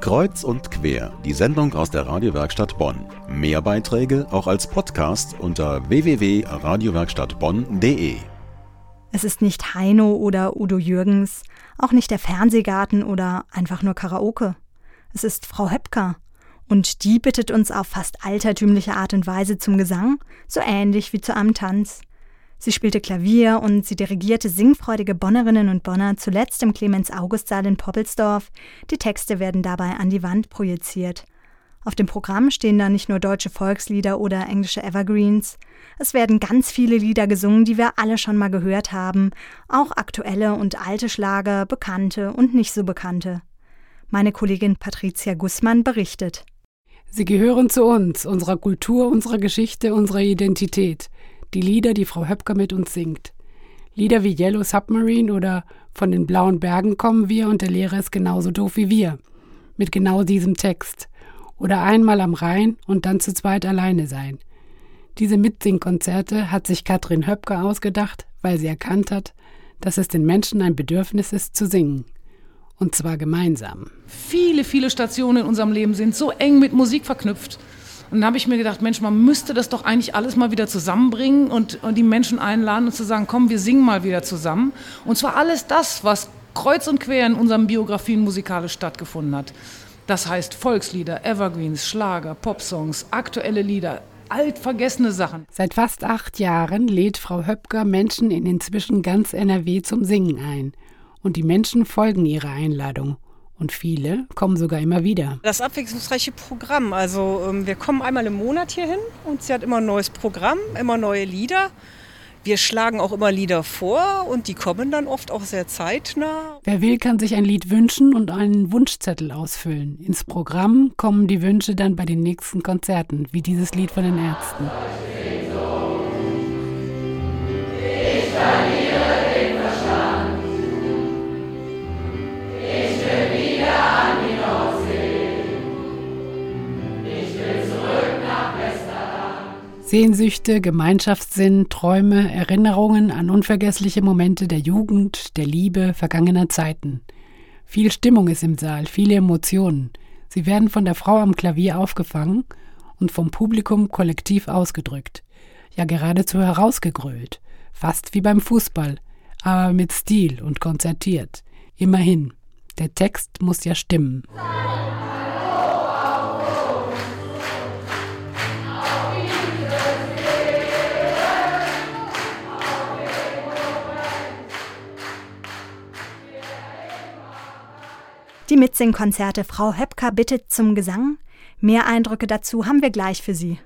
Kreuz und quer, die Sendung aus der Radiowerkstatt Bonn. Mehr Beiträge auch als Podcast unter www.radiowerkstattbonn.de. Es ist nicht Heino oder Udo Jürgens, auch nicht der Fernsehgarten oder einfach nur Karaoke. Es ist Frau Höpker. Und die bittet uns auf fast altertümliche Art und Weise zum Gesang, so ähnlich wie zu einem Tanz. Sie spielte Klavier und sie dirigierte singfreudige Bonnerinnen und Bonner zuletzt im Clemens-August-Saal in Poppelsdorf. Die Texte werden dabei an die Wand projiziert. Auf dem Programm stehen da nicht nur deutsche Volkslieder oder englische Evergreens. Es werden ganz viele Lieder gesungen, die wir alle schon mal gehört haben, auch aktuelle und alte Schlager, bekannte und nicht so bekannte. Meine Kollegin Patricia Gussmann berichtet. Sie gehören zu uns, unserer Kultur, unserer Geschichte, unserer Identität die Lieder, die Frau Höpker mit uns singt. Lieder wie Yellow Submarine oder Von den blauen Bergen kommen wir und der Lehrer ist genauso doof wie wir. Mit genau diesem Text. Oder einmal am Rhein und dann zu zweit alleine sein. Diese Mitsingkonzerte hat sich Katrin Höpker ausgedacht, weil sie erkannt hat, dass es den Menschen ein Bedürfnis ist zu singen. Und zwar gemeinsam. Viele, viele Stationen in unserem Leben sind so eng mit Musik verknüpft. Und dann habe ich mir gedacht, Mensch, man müsste das doch eigentlich alles mal wieder zusammenbringen und, und die Menschen einladen und zu sagen, komm, wir singen mal wieder zusammen. Und zwar alles das, was kreuz und quer in unseren Biografien musikalisch stattgefunden hat. Das heißt Volkslieder, Evergreens, Schlager, Popsongs, aktuelle Lieder, altvergessene Sachen. Seit fast acht Jahren lädt Frau Höpker Menschen in inzwischen ganz NRW zum Singen ein. Und die Menschen folgen ihrer Einladung. Und viele kommen sogar immer wieder. Das abwechslungsreiche Programm. Also ähm, wir kommen einmal im Monat hier hin und sie hat immer ein neues Programm, immer neue Lieder. Wir schlagen auch immer Lieder vor und die kommen dann oft auch sehr zeitnah. Wer will, kann sich ein Lied wünschen und einen Wunschzettel ausfüllen. Ins Programm kommen die Wünsche dann bei den nächsten Konzerten, wie dieses Lied von den Ärzten. Sehnsüchte, Gemeinschaftssinn, Träume, Erinnerungen an unvergessliche Momente der Jugend, der Liebe, vergangener Zeiten. Viel Stimmung ist im Saal, viele Emotionen. Sie werden von der Frau am Klavier aufgefangen und vom Publikum kollektiv ausgedrückt. Ja, geradezu herausgegrölt. Fast wie beim Fußball, aber mit Stil und konzertiert. Immerhin, der Text muss ja stimmen. Die Mitsingkonzerte Frau Höpker bittet zum Gesang. Mehr Eindrücke dazu haben wir gleich für Sie.